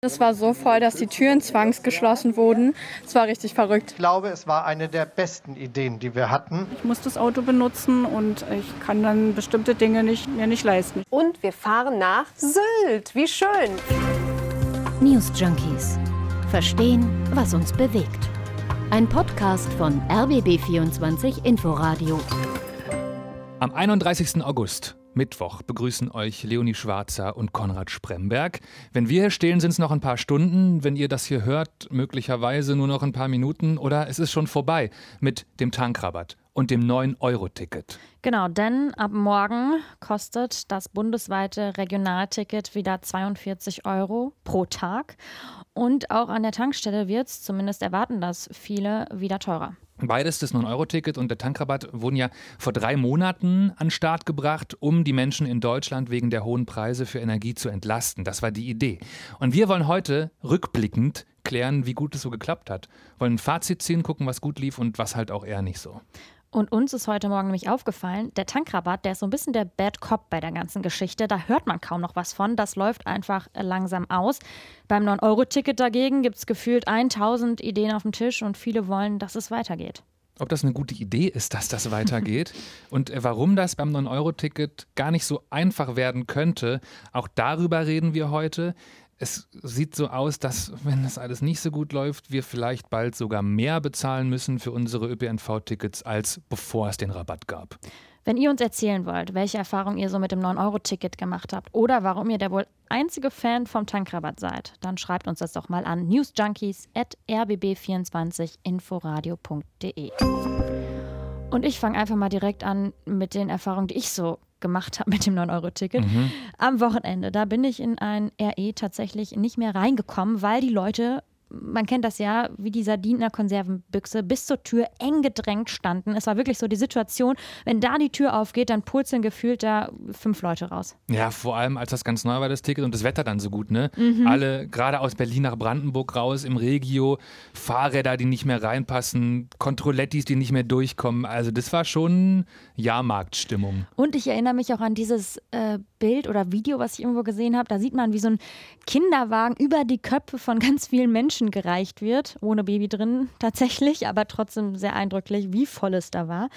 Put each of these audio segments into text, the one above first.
Es war so voll, dass die Türen zwangsgeschlossen wurden. Es war richtig verrückt. Ich glaube, es war eine der besten Ideen, die wir hatten. Ich muss das Auto benutzen und ich kann dann bestimmte Dinge nicht, mir nicht leisten. Und wir fahren nach Sylt. Wie schön. News Junkies. Verstehen, was uns bewegt. Ein Podcast von RBB24 Inforadio. Am 31. August Mittwoch begrüßen euch Leonie Schwarzer und Konrad Spremberg. Wenn wir hier stehen, sind es noch ein paar Stunden. Wenn ihr das hier hört, möglicherweise nur noch ein paar Minuten oder es ist schon vorbei mit dem Tankrabatt und dem 9-Euro-Ticket. Genau, denn ab morgen kostet das bundesweite Regionalticket wieder 42 Euro pro Tag. Und auch an der Tankstelle wird es, zumindest erwarten das viele, wieder teurer. Beides, das 9-Euro-Ticket und der Tankrabatt, wurden ja vor drei Monaten an Start gebracht, um die Menschen in Deutschland wegen der hohen Preise für Energie zu entlasten. Das war die Idee. Und wir wollen heute rückblickend klären, wie gut es so geklappt hat. Wollen ein Fazit ziehen, gucken, was gut lief und was halt auch eher nicht so. Und uns ist heute Morgen nämlich aufgefallen, der Tankrabatt, der ist so ein bisschen der Bad Cop bei der ganzen Geschichte. Da hört man kaum noch was von. Das läuft einfach langsam aus. Beim 9-Euro-Ticket dagegen gibt es gefühlt 1000 Ideen auf dem Tisch und viele wollen, dass es weitergeht. Ob das eine gute Idee ist, dass das weitergeht und warum das beim 9-Euro-Ticket gar nicht so einfach werden könnte, auch darüber reden wir heute es sieht so aus, dass, wenn das alles nicht so gut läuft, wir vielleicht bald sogar mehr bezahlen müssen für unsere ÖPNV-Tickets, als bevor es den Rabatt gab. Wenn ihr uns erzählen wollt, welche Erfahrungen ihr so mit dem 9-Euro-Ticket gemacht habt oder warum ihr der wohl einzige Fan vom Tankrabatt seid, dann schreibt uns das doch mal an newsjunkies.rbb24inforadio.de. Und ich fange einfach mal direkt an mit den Erfahrungen, die ich so gemacht habe mit dem 9-Euro-Ticket. Mhm. Am Wochenende, da bin ich in ein RE tatsächlich nicht mehr reingekommen, weil die Leute man kennt das ja, wie die Sardinen in der Konservenbüchse bis zur Tür eng gedrängt standen. Es war wirklich so die Situation, wenn da die Tür aufgeht, dann pulseln gefühlt da fünf Leute raus. Ja, vor allem als das ganz neu war, das Ticket und das Wetter dann so gut, ne? Mhm. Alle gerade aus Berlin nach Brandenburg raus im Regio, Fahrräder, die nicht mehr reinpassen, Kontrollettis, die nicht mehr durchkommen. Also das war schon Jahrmarktstimmung. Und ich erinnere mich auch an dieses äh, Bild oder Video, was ich irgendwo gesehen habe. Da sieht man, wie so ein Kinderwagen über die Köpfe von ganz vielen Menschen gereicht wird, ohne Baby drin tatsächlich, aber trotzdem sehr eindrücklich, wie voll es da war.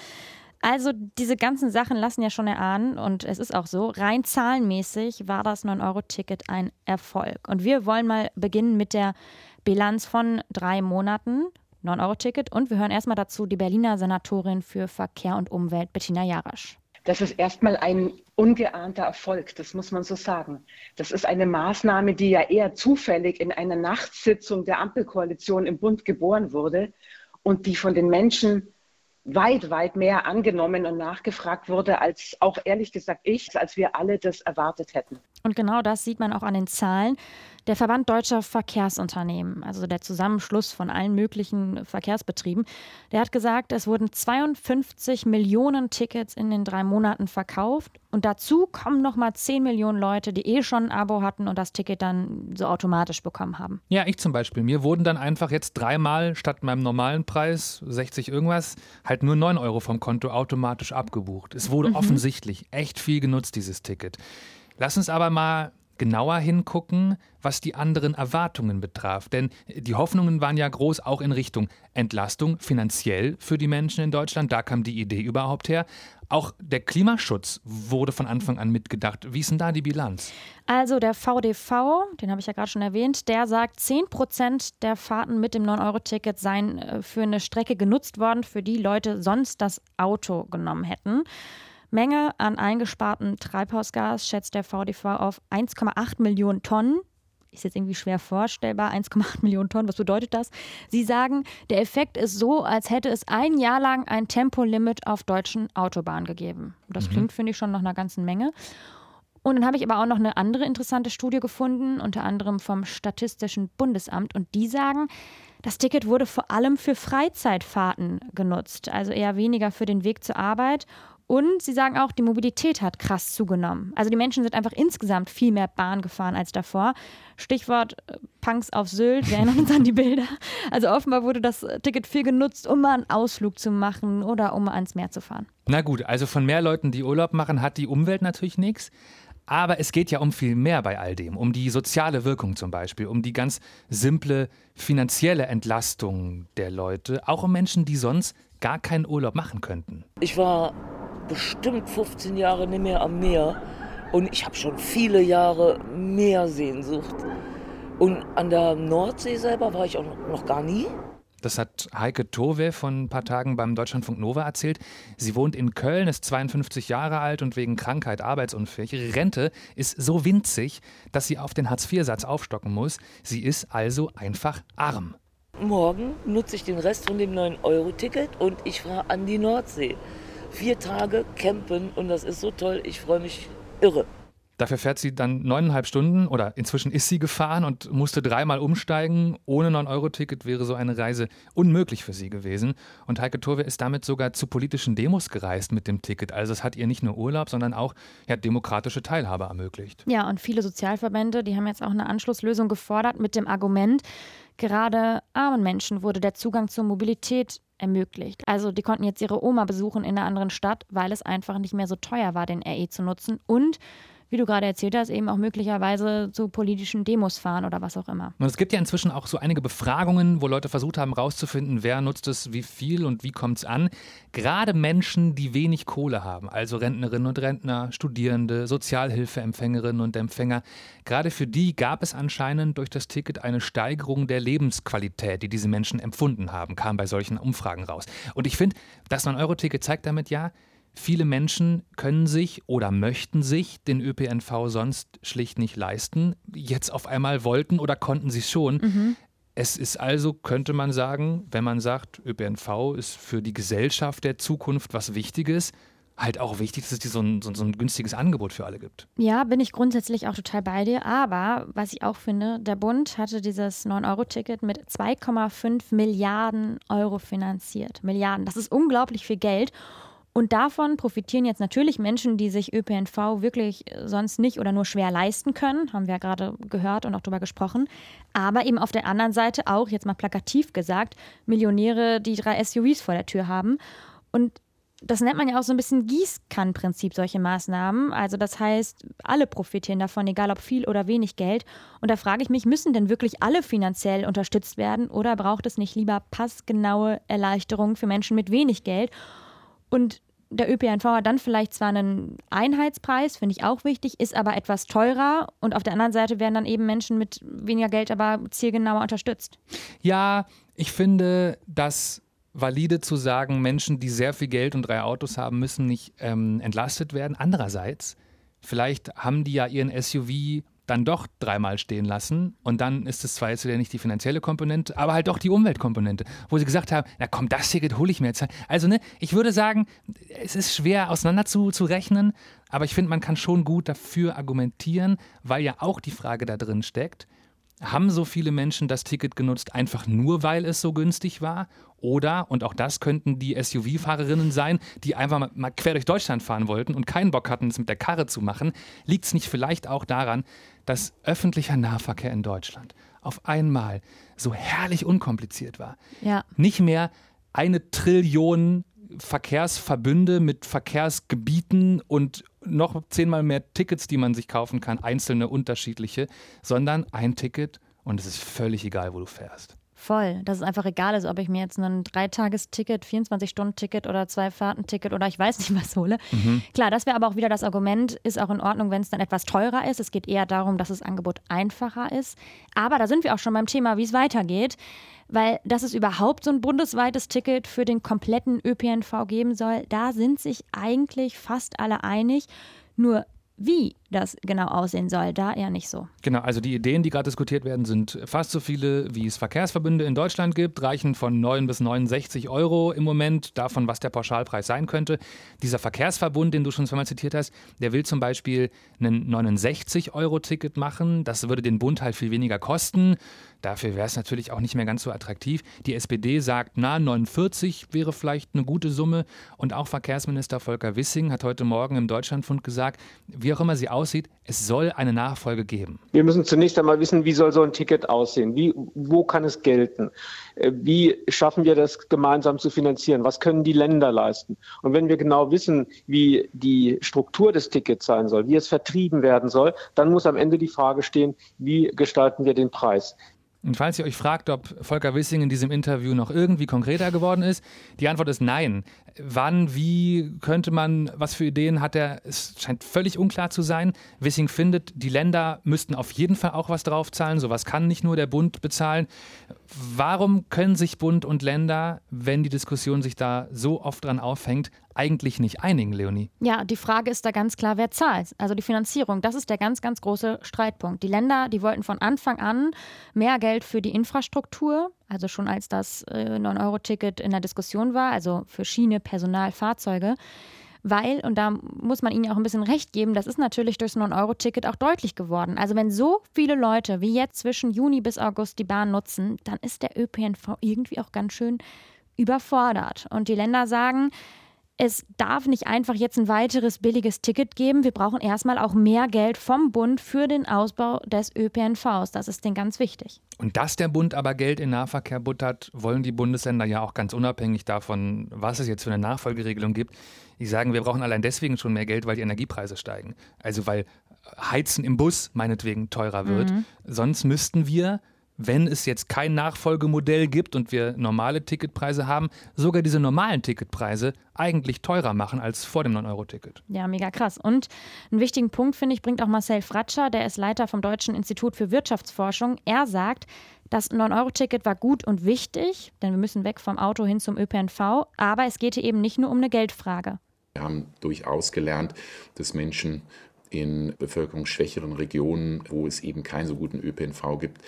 Also diese ganzen Sachen lassen ja schon erahnen und es ist auch so, rein zahlenmäßig war das 9-Euro-Ticket ein Erfolg. Und wir wollen mal beginnen mit der Bilanz von drei Monaten. 9-Euro-Ticket und wir hören erstmal dazu die Berliner Senatorin für Verkehr und Umwelt Bettina Jarasch. Das ist erstmal ein ungeahnter Erfolg, das muss man so sagen. Das ist eine Maßnahme, die ja eher zufällig in einer Nachtsitzung der Ampelkoalition im Bund geboren wurde und die von den Menschen weit, weit mehr angenommen und nachgefragt wurde, als auch ehrlich gesagt ich, als wir alle das erwartet hätten. Und genau das sieht man auch an den Zahlen. Der Verband Deutscher Verkehrsunternehmen, also der Zusammenschluss von allen möglichen Verkehrsbetrieben, der hat gesagt, es wurden 52 Millionen Tickets in den drei Monaten verkauft. Und dazu kommen nochmal 10 Millionen Leute, die eh schon ein Abo hatten und das Ticket dann so automatisch bekommen haben. Ja, ich zum Beispiel. Mir wurden dann einfach jetzt dreimal statt meinem normalen Preis, 60 irgendwas, halt nur 9 Euro vom Konto automatisch abgebucht. Es wurde mhm. offensichtlich echt viel genutzt, dieses Ticket. Lass uns aber mal genauer hingucken, was die anderen Erwartungen betraf. Denn die Hoffnungen waren ja groß, auch in Richtung Entlastung finanziell für die Menschen in Deutschland. Da kam die Idee überhaupt her. Auch der Klimaschutz wurde von Anfang an mitgedacht. Wie ist denn da die Bilanz? Also der VDV, den habe ich ja gerade schon erwähnt, der sagt, 10 Prozent der Fahrten mit dem 9-Euro-Ticket seien äh, für eine Strecke genutzt worden, für die Leute sonst das Auto genommen hätten. Menge an eingespartem Treibhausgas schätzt der VDV auf 1,8 Millionen Tonnen. Ist jetzt irgendwie schwer vorstellbar, 1,8 Millionen Tonnen, was bedeutet das? Sie sagen, der Effekt ist so, als hätte es ein Jahr lang ein Tempolimit auf deutschen Autobahnen gegeben. Das mhm. klingt, finde ich, schon nach einer ganzen Menge. Und dann habe ich aber auch noch eine andere interessante Studie gefunden, unter anderem vom Statistischen Bundesamt. Und die sagen, das Ticket wurde vor allem für Freizeitfahrten genutzt, also eher weniger für den Weg zur Arbeit und sie sagen auch, die Mobilität hat krass zugenommen. Also die Menschen sind einfach insgesamt viel mehr Bahn gefahren als davor. Stichwort äh, Punks auf Sylt, wir erinnern uns an die Bilder. Also offenbar wurde das Ticket viel genutzt, um mal einen Ausflug zu machen oder um ans Meer zu fahren. Na gut, also von mehr Leuten, die Urlaub machen, hat die Umwelt natürlich nichts. Aber es geht ja um viel mehr bei all dem, um die soziale Wirkung zum Beispiel, um die ganz simple finanzielle Entlastung der Leute, auch um Menschen, die sonst gar keinen Urlaub machen könnten. Ich war bestimmt 15 Jahre nicht mehr am Meer und ich habe schon viele Jahre Meersehnsucht. Und an der Nordsee selber war ich auch noch gar nie. Das hat Heike Towe von ein paar Tagen beim Deutschlandfunk Nova erzählt. Sie wohnt in Köln, ist 52 Jahre alt und wegen Krankheit arbeitsunfähig. Ihre Rente ist so winzig, dass sie auf den Hartz-IV-Satz aufstocken muss. Sie ist also einfach arm. Morgen nutze ich den Rest von dem 9-Euro-Ticket und ich fahre an die Nordsee. Vier Tage campen und das ist so toll. Ich freue mich irre. Dafür fährt sie dann neuneinhalb Stunden oder inzwischen ist sie gefahren und musste dreimal umsteigen. Ohne 9-Euro-Ticket wäre so eine Reise unmöglich für sie gewesen. Und Heike Turwe ist damit sogar zu politischen Demos gereist mit dem Ticket. Also es hat ihr nicht nur Urlaub, sondern auch ja, demokratische Teilhabe ermöglicht. Ja, und viele Sozialverbände, die haben jetzt auch eine Anschlusslösung gefordert mit dem Argument, gerade armen Menschen wurde der Zugang zur Mobilität ermöglicht. Also die konnten jetzt ihre Oma besuchen in einer anderen Stadt, weil es einfach nicht mehr so teuer war, den RE zu nutzen. Und wie du gerade erzählt hast, eben auch möglicherweise zu politischen Demos fahren oder was auch immer. Und es gibt ja inzwischen auch so einige Befragungen, wo Leute versucht haben herauszufinden, wer nutzt es wie viel und wie kommt es an. Gerade Menschen, die wenig Kohle haben, also Rentnerinnen und Rentner, Studierende, Sozialhilfeempfängerinnen und Empfänger, gerade für die gab es anscheinend durch das Ticket eine Steigerung der Lebensqualität, die diese Menschen empfunden haben, kam bei solchen Umfragen raus. Und ich finde, das 9-Euro-Ticket zeigt damit ja, Viele Menschen können sich oder möchten sich den ÖPNV sonst schlicht nicht leisten. Jetzt auf einmal wollten oder konnten sie es schon. Mhm. Es ist also, könnte man sagen, wenn man sagt, ÖPNV ist für die Gesellschaft der Zukunft was Wichtiges, halt auch wichtig, dass es so ein, so, so ein günstiges Angebot für alle gibt. Ja, bin ich grundsätzlich auch total bei dir. Aber was ich auch finde, der Bund hatte dieses 9-Euro-Ticket mit 2,5 Milliarden Euro finanziert. Milliarden, das ist unglaublich viel Geld. Und davon profitieren jetzt natürlich Menschen, die sich ÖPNV wirklich äh, sonst nicht oder nur schwer leisten können, haben wir ja gerade gehört und auch darüber gesprochen. Aber eben auf der anderen Seite auch, jetzt mal plakativ gesagt, Millionäre, die drei SUVs vor der Tür haben. Und das nennt man ja auch so ein bisschen Gießkannenprinzip, solche Maßnahmen. Also das heißt, alle profitieren davon, egal ob viel oder wenig Geld. Und da frage ich mich, müssen denn wirklich alle finanziell unterstützt werden oder braucht es nicht lieber passgenaue Erleichterungen für Menschen mit wenig Geld? Und der ÖPNV hat dann vielleicht zwar einen Einheitspreis, finde ich auch wichtig, ist aber etwas teurer und auf der anderen Seite werden dann eben Menschen mit weniger Geld aber zielgenauer unterstützt. Ja, ich finde das valide zu sagen, Menschen, die sehr viel Geld und drei Autos haben, müssen nicht ähm, entlastet werden. Andererseits, vielleicht haben die ja ihren SUV dann doch dreimal stehen lassen. Und dann ist es zwar jetzt wieder nicht die finanzielle Komponente, aber halt doch die Umweltkomponente, wo sie gesagt haben, na komm, das Ticket hole ich mir jetzt. Also ne, ich würde sagen, es ist schwer auseinander zu, zu rechnen, aber ich finde, man kann schon gut dafür argumentieren, weil ja auch die Frage da drin steckt, haben so viele Menschen das Ticket genutzt, einfach nur weil es so günstig war? Oder, und auch das könnten die SUV-Fahrerinnen sein, die einfach mal quer durch Deutschland fahren wollten und keinen Bock hatten, es mit der Karre zu machen, liegt es nicht vielleicht auch daran, dass öffentlicher Nahverkehr in Deutschland auf einmal so herrlich unkompliziert war? Ja. Nicht mehr eine Trillion Verkehrsverbünde mit Verkehrsgebieten und noch zehnmal mehr Tickets, die man sich kaufen kann, einzelne unterschiedliche, sondern ein Ticket und es ist völlig egal, wo du fährst. Voll, dass es einfach egal ist, ob ich mir jetzt ein Dreitagesticket, 24-Stunden-Ticket oder zwei Fahrten-Ticket oder ich weiß nicht was hole. Mhm. Klar, das wäre aber auch wieder das Argument, ist auch in Ordnung, wenn es dann etwas teurer ist. Es geht eher darum, dass das Angebot einfacher ist. Aber da sind wir auch schon beim Thema, wie es weitergeht. Weil, dass es überhaupt so ein bundesweites Ticket für den kompletten ÖPNV geben soll, da sind sich eigentlich fast alle einig. Nur wie das genau aussehen soll, da eher nicht so. Genau, also die Ideen, die gerade diskutiert werden, sind fast so viele, wie es Verkehrsverbünde in Deutschland gibt, reichen von 9 bis 69 Euro im Moment, davon, was der Pauschalpreis sein könnte. Dieser Verkehrsverbund, den du schon zweimal zitiert hast, der will zum Beispiel ein 69-Euro-Ticket machen. Das würde den Bund halt viel weniger kosten. Dafür wäre es natürlich auch nicht mehr ganz so attraktiv. Die SPD sagt, na, 49 wäre vielleicht eine gute Summe. Und auch Verkehrsminister Volker Wissing hat heute Morgen im Deutschlandfund gesagt, wie auch immer sie aussehen, aussieht. Es soll eine Nachfolge geben. Wir müssen zunächst einmal wissen, wie soll so ein Ticket aussehen? Wie, wo kann es gelten? Äh, wie schaffen wir das gemeinsam zu finanzieren? Was können die Länder leisten? Und wenn wir genau wissen, wie die Struktur des Tickets sein soll, wie es vertrieben werden soll, dann muss am Ende die Frage stehen, wie gestalten wir den Preis? Und falls ihr euch fragt, ob Volker Wissing in diesem Interview noch irgendwie konkreter geworden ist, die Antwort ist nein. Wann, wie könnte man, was für Ideen hat er? Es scheint völlig unklar zu sein. Wissing findet, die Länder müssten auf jeden Fall auch was draufzahlen. Sowas kann nicht nur der Bund bezahlen. Warum können sich Bund und Länder, wenn die Diskussion sich da so oft dran aufhängt, eigentlich nicht einigen, Leonie? Ja, die Frage ist da ganz klar, wer zahlt. Also die Finanzierung, das ist der ganz, ganz große Streitpunkt. Die Länder, die wollten von Anfang an mehr Geld für die Infrastruktur, also schon als das äh, 9-Euro-Ticket in der Diskussion war, also für Schiene, Personal, Fahrzeuge. Weil, und da muss man ihnen auch ein bisschen recht geben, das ist natürlich durchs 9-Euro-Ticket auch deutlich geworden. Also wenn so viele Leute wie jetzt zwischen Juni bis August die Bahn nutzen, dann ist der ÖPNV irgendwie auch ganz schön überfordert. Und die Länder sagen, es darf nicht einfach jetzt ein weiteres billiges Ticket geben. Wir brauchen erstmal auch mehr Geld vom Bund für den Ausbau des ÖPNVs. Das ist denen ganz wichtig. Und dass der Bund aber Geld in Nahverkehr buttert, wollen die Bundesländer ja auch ganz unabhängig davon, was es jetzt für eine Nachfolgeregelung gibt. Die sagen, wir brauchen allein deswegen schon mehr Geld, weil die Energiepreise steigen. Also weil Heizen im Bus meinetwegen teurer wird. Mhm. Sonst müssten wir wenn es jetzt kein Nachfolgemodell gibt und wir normale Ticketpreise haben, sogar diese normalen Ticketpreise eigentlich teurer machen als vor dem 9-Euro-Ticket. Ja, mega krass. Und einen wichtigen Punkt, finde ich, bringt auch Marcel Fratscher, der ist Leiter vom Deutschen Institut für Wirtschaftsforschung. Er sagt, das 9-Euro-Ticket war gut und wichtig, denn wir müssen weg vom Auto hin zum ÖPNV, aber es geht hier eben nicht nur um eine Geldfrage. Wir haben durchaus gelernt, dass Menschen in bevölkerungsschwächeren Regionen, wo es eben keinen so guten ÖPNV gibt,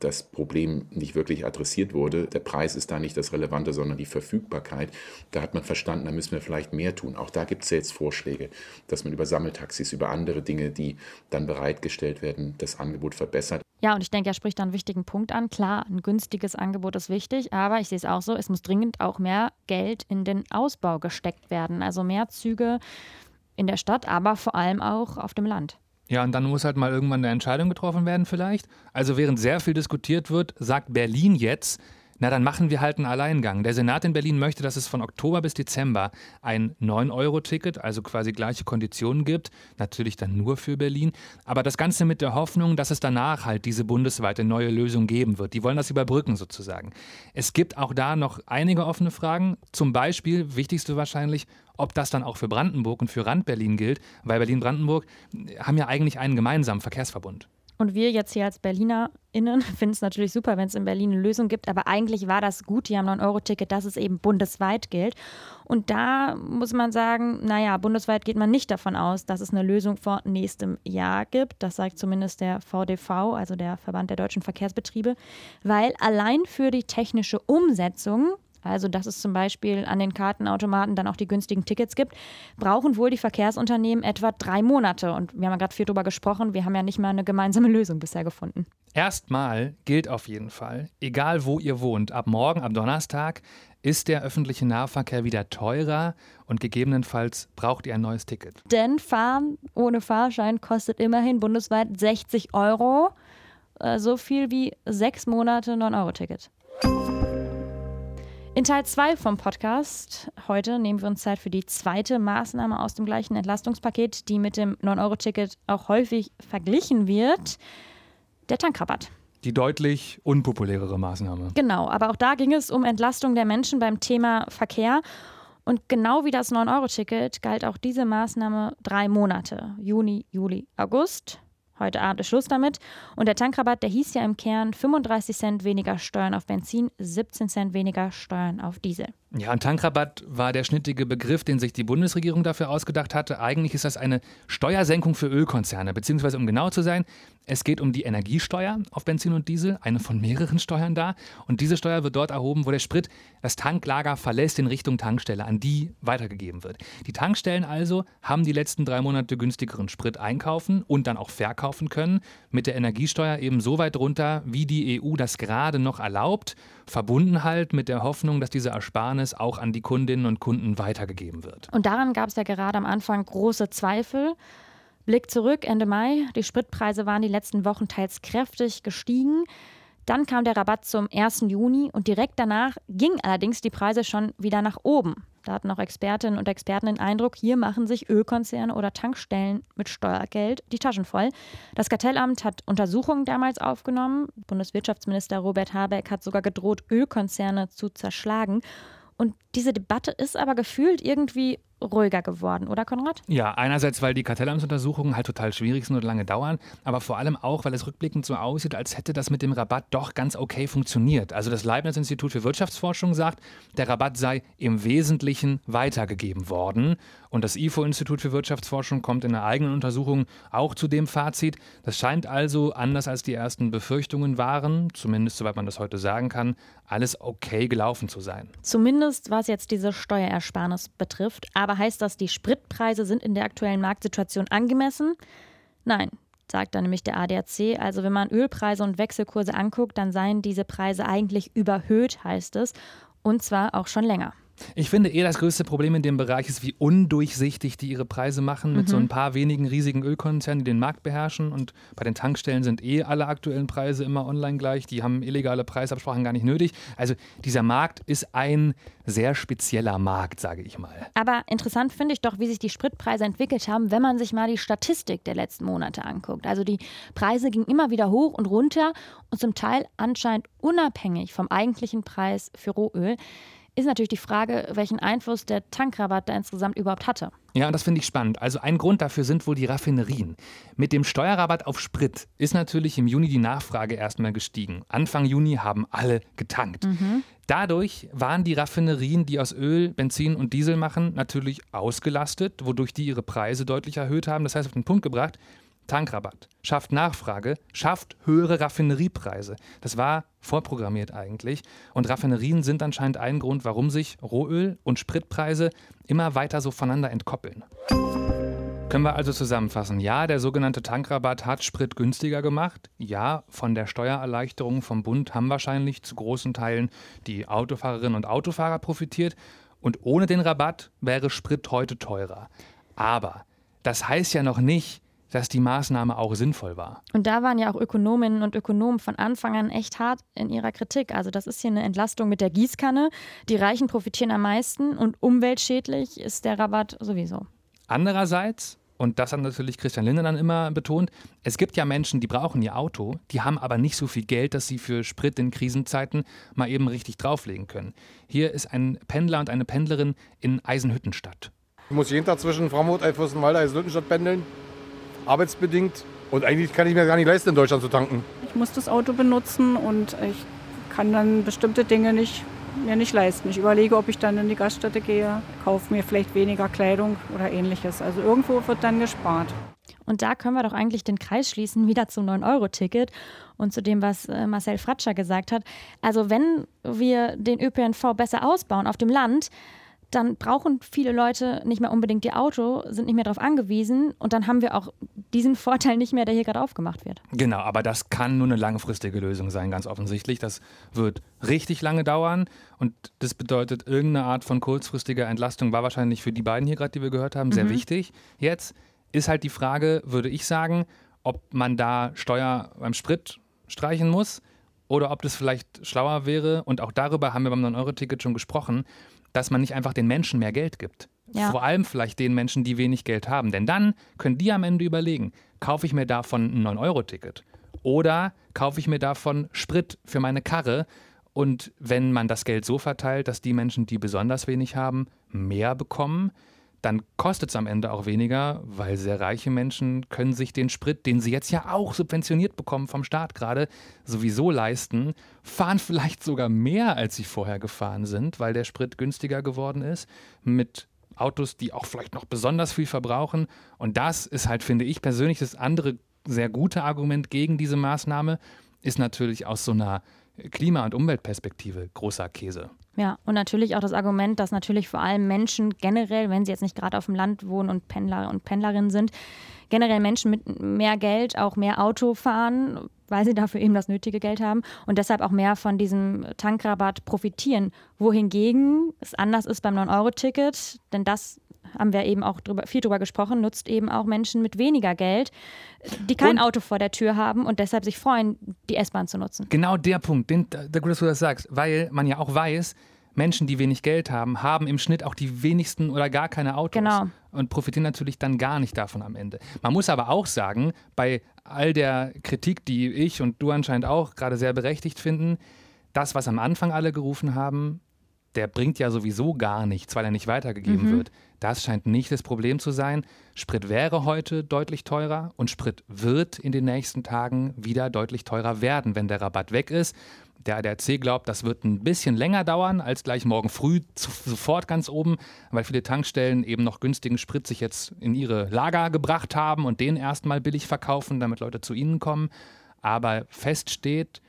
das Problem nicht wirklich adressiert wurde. Der Preis ist da nicht das Relevante, sondern die Verfügbarkeit. Da hat man verstanden, da müssen wir vielleicht mehr tun. Auch da gibt es ja jetzt Vorschläge, dass man über Sammeltaxis, über andere Dinge, die dann bereitgestellt werden, das Angebot verbessert. Ja, und ich denke, er spricht da einen wichtigen Punkt an. Klar, ein günstiges Angebot ist wichtig, aber ich sehe es auch so, es muss dringend auch mehr Geld in den Ausbau gesteckt werden. Also mehr Züge in der Stadt, aber vor allem auch auf dem Land. Ja, und dann muss halt mal irgendwann eine Entscheidung getroffen werden vielleicht. Also während sehr viel diskutiert wird, sagt Berlin jetzt, na dann machen wir halt einen Alleingang. Der Senat in Berlin möchte, dass es von Oktober bis Dezember ein 9-Euro-Ticket, also quasi gleiche Konditionen gibt. Natürlich dann nur für Berlin. Aber das Ganze mit der Hoffnung, dass es danach halt diese bundesweite neue Lösung geben wird. Die wollen das überbrücken sozusagen. Es gibt auch da noch einige offene Fragen. Zum Beispiel, wichtigste wahrscheinlich, ob das dann auch für Brandenburg und für Rand-Berlin gilt, weil Berlin-Brandenburg haben ja eigentlich einen gemeinsamen Verkehrsverbund. Und wir jetzt hier als BerlinerInnen finden es natürlich super, wenn es in Berlin eine Lösung gibt. Aber eigentlich war das gut, die haben noch ein Euro-Ticket, dass es eben bundesweit gilt. Und da muss man sagen, naja, bundesweit geht man nicht davon aus, dass es eine Lösung vor nächstem Jahr gibt. Das sagt zumindest der VDV, also der Verband der deutschen Verkehrsbetriebe. Weil allein für die technische Umsetzung also dass es zum Beispiel an den Kartenautomaten dann auch die günstigen Tickets gibt, brauchen wohl die Verkehrsunternehmen etwa drei Monate. Und wir haben ja gerade viel darüber gesprochen, wir haben ja nicht mal eine gemeinsame Lösung bisher gefunden. Erstmal gilt auf jeden Fall, egal wo ihr wohnt, ab morgen, ab Donnerstag, ist der öffentliche Nahverkehr wieder teurer und gegebenenfalls braucht ihr ein neues Ticket. Denn Fahren ohne Fahrschein kostet immerhin bundesweit 60 Euro. Äh, so viel wie sechs Monate 9-Euro-Ticket. In Teil 2 vom Podcast heute nehmen wir uns Zeit für die zweite Maßnahme aus dem gleichen Entlastungspaket, die mit dem 9-Euro-Ticket auch häufig verglichen wird, der Tankrabatt. Die deutlich unpopulärere Maßnahme. Genau, aber auch da ging es um Entlastung der Menschen beim Thema Verkehr. Und genau wie das 9-Euro-Ticket galt auch diese Maßnahme drei Monate. Juni, Juli, August. Heute Abend ist Schluss damit. Und der Tankrabatt, der hieß ja im Kern 35 Cent weniger Steuern auf Benzin, 17 Cent weniger Steuern auf Diesel. Ja, ein Tankrabatt war der schnittige Begriff, den sich die Bundesregierung dafür ausgedacht hatte. Eigentlich ist das eine Steuersenkung für Ölkonzerne, beziehungsweise um genau zu sein, es geht um die Energiesteuer auf Benzin und Diesel, eine von mehreren Steuern da. Und diese Steuer wird dort erhoben, wo der Sprit das Tanklager verlässt in Richtung Tankstelle, an die weitergegeben wird. Die Tankstellen also haben die letzten drei Monate günstigeren Sprit einkaufen und dann auch verkaufen können, mit der Energiesteuer eben so weit runter, wie die EU das gerade noch erlaubt, verbunden halt mit der Hoffnung, dass diese Ersparnis auch an die Kundinnen und Kunden weitergegeben wird. Und daran gab es ja gerade am Anfang große Zweifel. Blick zurück, Ende Mai. Die Spritpreise waren die letzten Wochen teils kräftig gestiegen. Dann kam der Rabatt zum 1. Juni und direkt danach gingen allerdings die Preise schon wieder nach oben. Da hatten auch Expertinnen und Experten den Eindruck, hier machen sich Ölkonzerne oder Tankstellen mit Steuergeld die Taschen voll. Das Kartellamt hat Untersuchungen damals aufgenommen. Bundeswirtschaftsminister Robert Habeck hat sogar gedroht, Ölkonzerne zu zerschlagen. Und diese Debatte ist aber gefühlt irgendwie ruhiger geworden, oder Konrad? Ja, einerseits, weil die Kartellamtsuntersuchungen halt total schwierig sind und lange dauern, aber vor allem auch, weil es rückblickend so aussieht, als hätte das mit dem Rabatt doch ganz okay funktioniert. Also das Leibniz-Institut für Wirtschaftsforschung sagt, der Rabatt sei im Wesentlichen weitergegeben worden. Und das IFO-Institut für Wirtschaftsforschung kommt in einer eigenen Untersuchung auch zu dem Fazit. Das scheint also, anders als die ersten Befürchtungen waren, zumindest soweit man das heute sagen kann, alles okay gelaufen zu sein. Zumindest was jetzt diese Steuerersparnis betrifft. Aber heißt das, die Spritpreise sind in der aktuellen Marktsituation angemessen? Nein, sagt dann nämlich der ADAC. Also wenn man Ölpreise und Wechselkurse anguckt, dann seien diese Preise eigentlich überhöht, heißt es. Und zwar auch schon länger. Ich finde eher das größte Problem in dem Bereich ist, wie undurchsichtig die ihre Preise machen mit mhm. so ein paar wenigen riesigen Ölkonzernen, die den Markt beherrschen. Und bei den Tankstellen sind eh alle aktuellen Preise immer online gleich. Die haben illegale Preisabsprachen gar nicht nötig. Also dieser Markt ist ein sehr spezieller Markt, sage ich mal. Aber interessant finde ich doch, wie sich die Spritpreise entwickelt haben, wenn man sich mal die Statistik der letzten Monate anguckt. Also die Preise gingen immer wieder hoch und runter und zum Teil anscheinend unabhängig vom eigentlichen Preis für Rohöl ist natürlich die Frage, welchen Einfluss der Tankrabatt da insgesamt überhaupt hatte. Ja, und das finde ich spannend. Also ein Grund dafür sind wohl die Raffinerien. Mit dem Steuerrabatt auf Sprit ist natürlich im Juni die Nachfrage erstmal gestiegen. Anfang Juni haben alle getankt. Mhm. Dadurch waren die Raffinerien, die aus Öl, Benzin und Diesel machen, natürlich ausgelastet, wodurch die ihre Preise deutlich erhöht haben. Das heißt, auf den Punkt gebracht, Tankrabatt, schafft Nachfrage, schafft höhere Raffineriepreise. Das war vorprogrammiert eigentlich. Und Raffinerien sind anscheinend ein Grund, warum sich Rohöl und Spritpreise immer weiter so voneinander entkoppeln. Können wir also zusammenfassen? Ja, der sogenannte Tankrabatt hat Sprit günstiger gemacht. Ja, von der Steuererleichterung vom Bund haben wahrscheinlich zu großen Teilen die Autofahrerinnen und Autofahrer profitiert. Und ohne den Rabatt wäre Sprit heute teurer. Aber das heißt ja noch nicht, dass die Maßnahme auch sinnvoll war. Und da waren ja auch Ökonominnen und Ökonomen von Anfang an echt hart in ihrer Kritik. Also das ist hier eine Entlastung mit der Gießkanne. Die Reichen profitieren am meisten und umweltschädlich ist der Rabatt sowieso. Andererseits, und das hat natürlich Christian Lindner dann immer betont, es gibt ja Menschen, die brauchen ihr Auto, die haben aber nicht so viel Geld, dass sie für Sprit in Krisenzeiten mal eben richtig drauflegen können. Hier ist ein Pendler und eine Pendlerin in Eisenhüttenstadt. Ich muss jeden Tag zwischen Frankfurt, Eifelsenwalde, Eisenhüttenstadt pendeln arbeitsbedingt. Und eigentlich kann ich mir gar nicht leisten, in Deutschland zu tanken. Ich muss das Auto benutzen und ich kann dann bestimmte Dinge nicht, mir nicht leisten. Ich überlege, ob ich dann in die Gaststätte gehe, kaufe mir vielleicht weniger Kleidung oder ähnliches. Also irgendwo wird dann gespart. Und da können wir doch eigentlich den Kreis schließen, wieder zum 9-Euro-Ticket und zu dem, was äh, Marcel Fratscher gesagt hat. Also wenn wir den ÖPNV besser ausbauen auf dem Land, dann brauchen viele Leute nicht mehr unbedingt ihr Auto, sind nicht mehr darauf angewiesen und dann haben wir auch diesen Vorteil nicht mehr, der hier gerade aufgemacht wird. Genau, aber das kann nur eine langfristige Lösung sein, ganz offensichtlich. Das wird richtig lange dauern und das bedeutet, irgendeine Art von kurzfristiger Entlastung war wahrscheinlich für die beiden hier gerade, die wir gehört haben, sehr mhm. wichtig. Jetzt ist halt die Frage, würde ich sagen, ob man da Steuer beim Sprit streichen muss oder ob das vielleicht schlauer wäre. Und auch darüber haben wir beim 9-Euro-Ticket schon gesprochen dass man nicht einfach den Menschen mehr Geld gibt. Ja. Vor allem vielleicht den Menschen, die wenig Geld haben. Denn dann können die am Ende überlegen, kaufe ich mir davon ein 9-Euro-Ticket oder kaufe ich mir davon Sprit für meine Karre. Und wenn man das Geld so verteilt, dass die Menschen, die besonders wenig haben, mehr bekommen, dann kostet es am Ende auch weniger, weil sehr reiche Menschen können sich den Sprit, den sie jetzt ja auch subventioniert bekommen vom Staat gerade, sowieso leisten, fahren vielleicht sogar mehr, als sie vorher gefahren sind, weil der Sprit günstiger geworden ist, mit Autos, die auch vielleicht noch besonders viel verbrauchen. Und das ist halt, finde ich persönlich, das andere sehr gute Argument gegen diese Maßnahme, ist natürlich aus so einer Klima- und Umweltperspektive großer Käse. Ja, und natürlich auch das Argument, dass natürlich vor allem Menschen generell, wenn sie jetzt nicht gerade auf dem Land wohnen und Pendler und Pendlerinnen sind, generell Menschen mit mehr Geld auch mehr Auto fahren, weil sie dafür eben das nötige Geld haben und deshalb auch mehr von diesem Tankrabatt profitieren. Wohingegen es anders ist beim 9-Euro-Ticket, denn das haben wir eben auch drüber, viel drüber gesprochen, nutzt eben auch Menschen mit weniger Geld, die kein Und- Auto vor der Tür haben und deshalb sich freuen, die S-Bahn zu nutzen. Genau der Punkt, den, der gut, dass du das sagst, weil man ja auch weiß, Menschen, die wenig Geld haben, haben im Schnitt auch die wenigsten oder gar keine Autos Genau. und profitieren natürlich dann gar nicht davon am Ende. Man muss aber auch sagen, bei all der Kritik, die ich und du anscheinend auch gerade sehr berechtigt finden, das, was am Anfang alle gerufen haben, der bringt ja sowieso gar nichts, weil er nicht weitergegeben Mhm. wird. Das scheint nicht das Problem zu sein. Sprit wäre heute deutlich teurer und Sprit wird in den nächsten Tagen wieder deutlich teurer werden, wenn der Rabatt weg ist. Der ADAC glaubt, das wird ein bisschen länger dauern als gleich morgen früh zu, sofort ganz oben, weil viele Tankstellen eben noch günstigen Sprit sich jetzt in ihre Lager gebracht haben und den erstmal billig verkaufen, damit Leute zu ihnen kommen. Aber fest steht,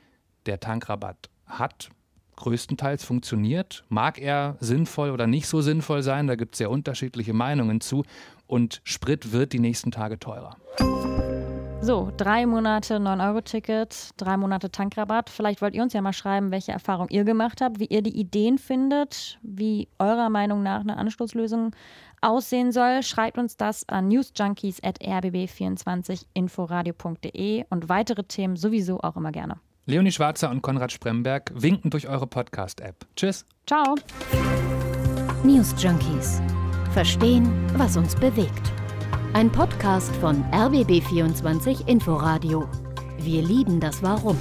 der Tankrabatt hat größtenteils funktioniert. Mag er sinnvoll oder nicht so sinnvoll sein, da gibt es sehr unterschiedliche Meinungen zu. Und Sprit wird die nächsten Tage teurer. So, drei Monate 9-Euro-Ticket, drei Monate Tankrabatt. Vielleicht wollt ihr uns ja mal schreiben, welche Erfahrung ihr gemacht habt, wie ihr die Ideen findet, wie eurer Meinung nach eine Anschlusslösung aussehen soll. Schreibt uns das an newsjunkies.rbb24inforadio.de und weitere Themen sowieso auch immer gerne. Leonie Schwarzer und Konrad Spremberg winken durch eure Podcast-App. Tschüss. Ciao. News Junkies. Verstehen, was uns bewegt. Ein Podcast von RBB24 Inforadio. Wir lieben das Warum.